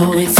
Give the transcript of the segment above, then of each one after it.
know it's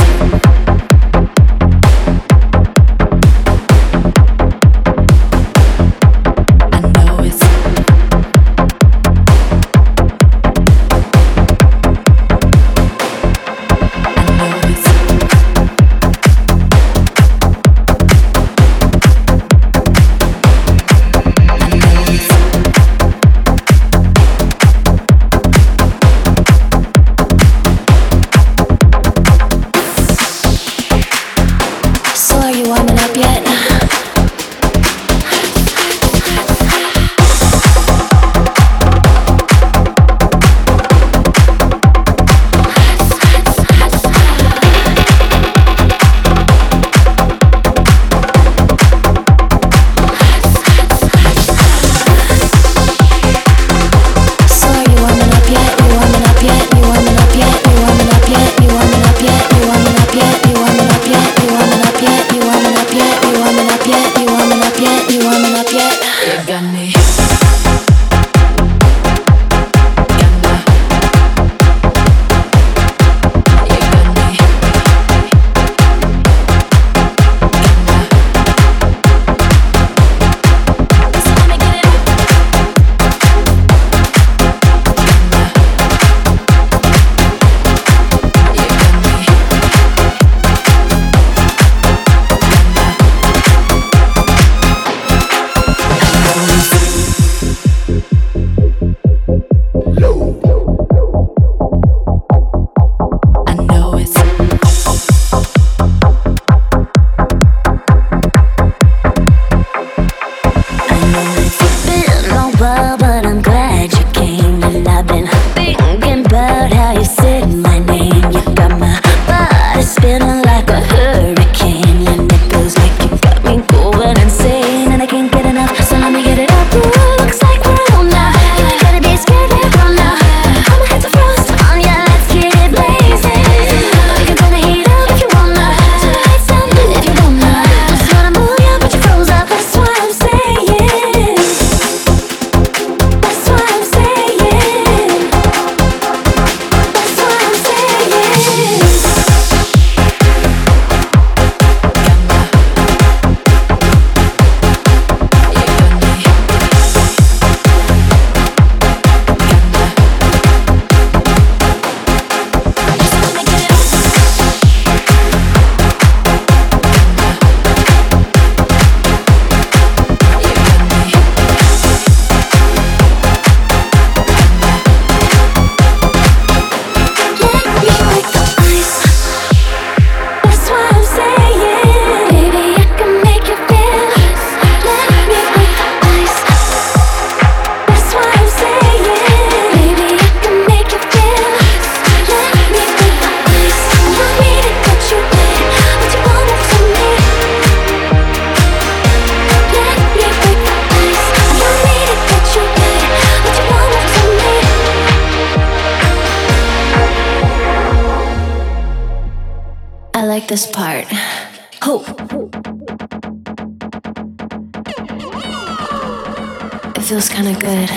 feels kinda good.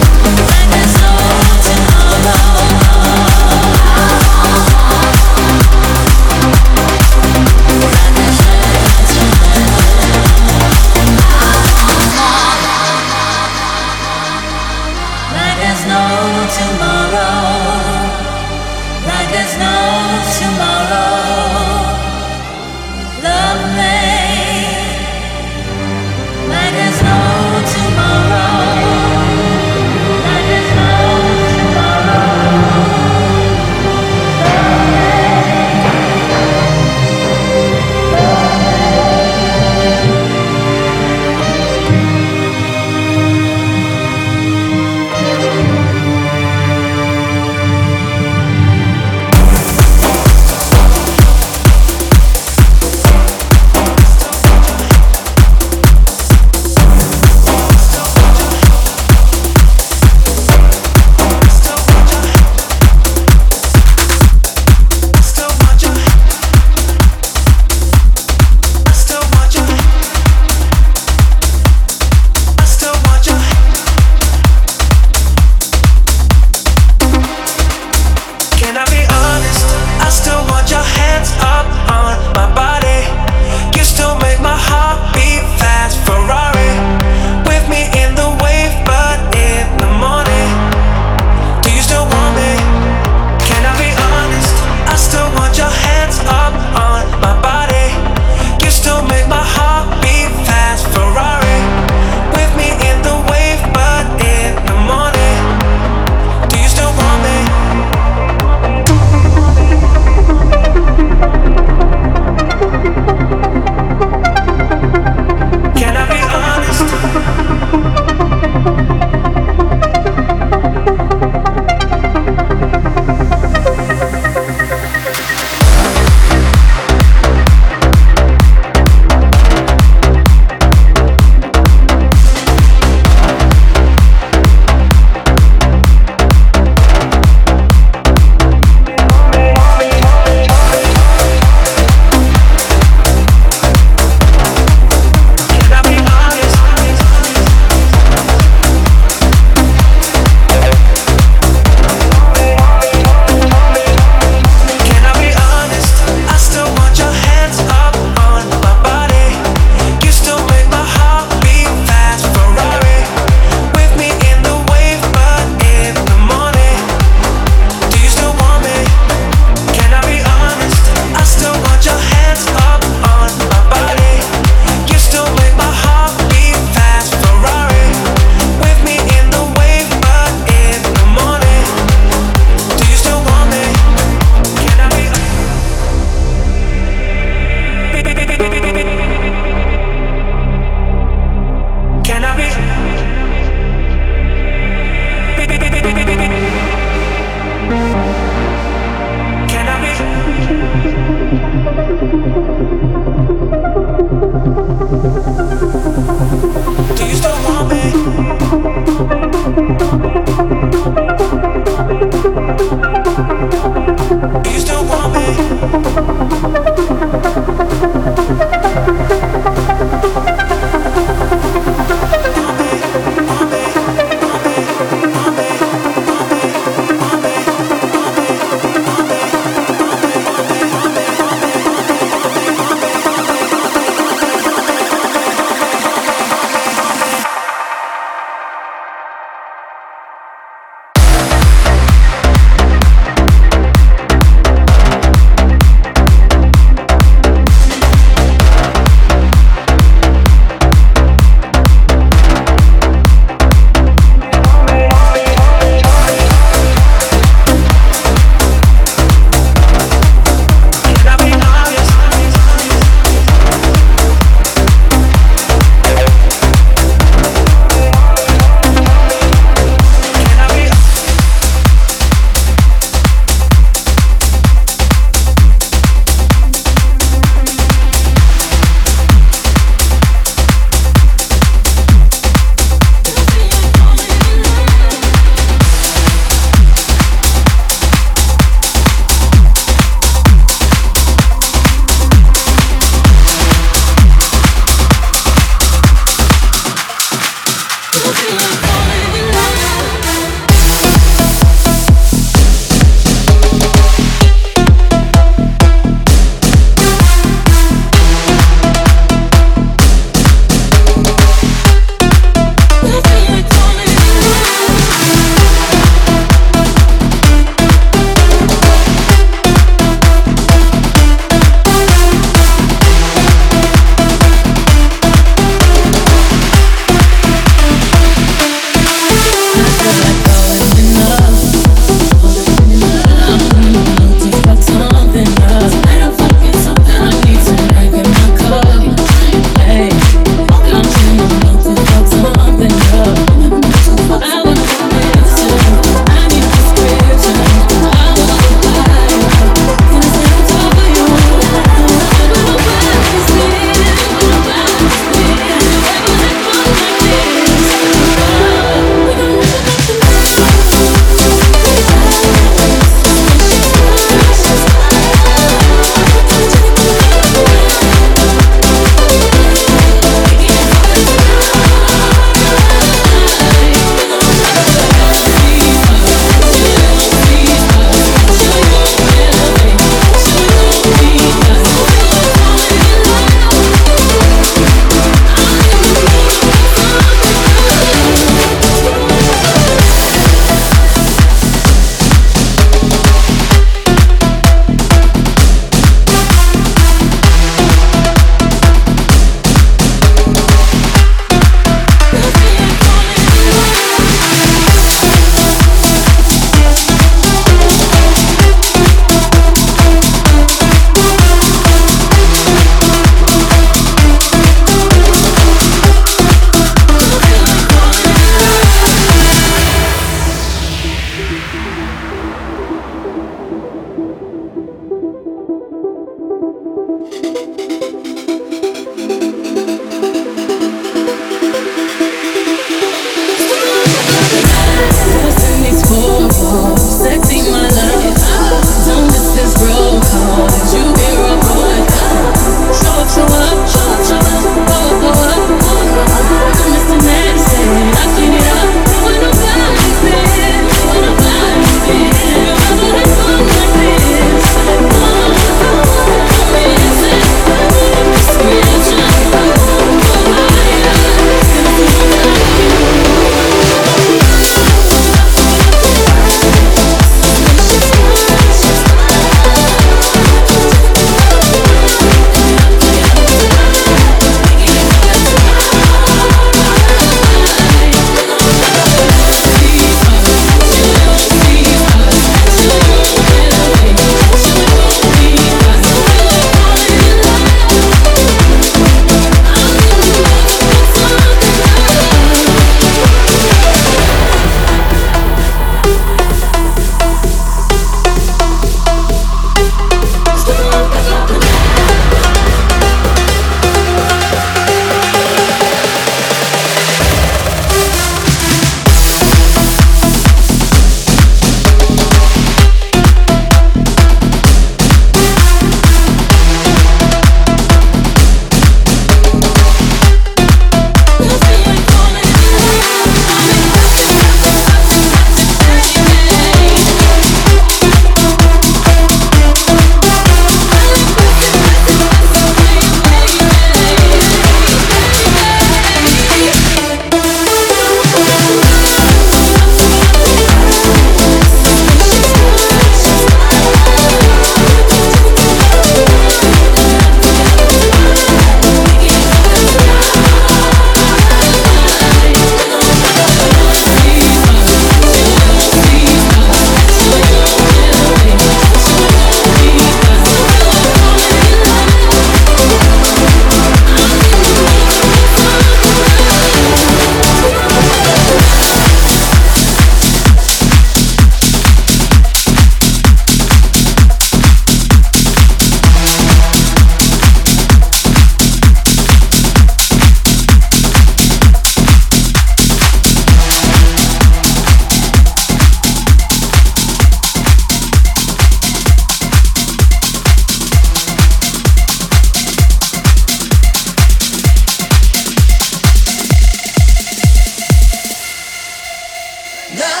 나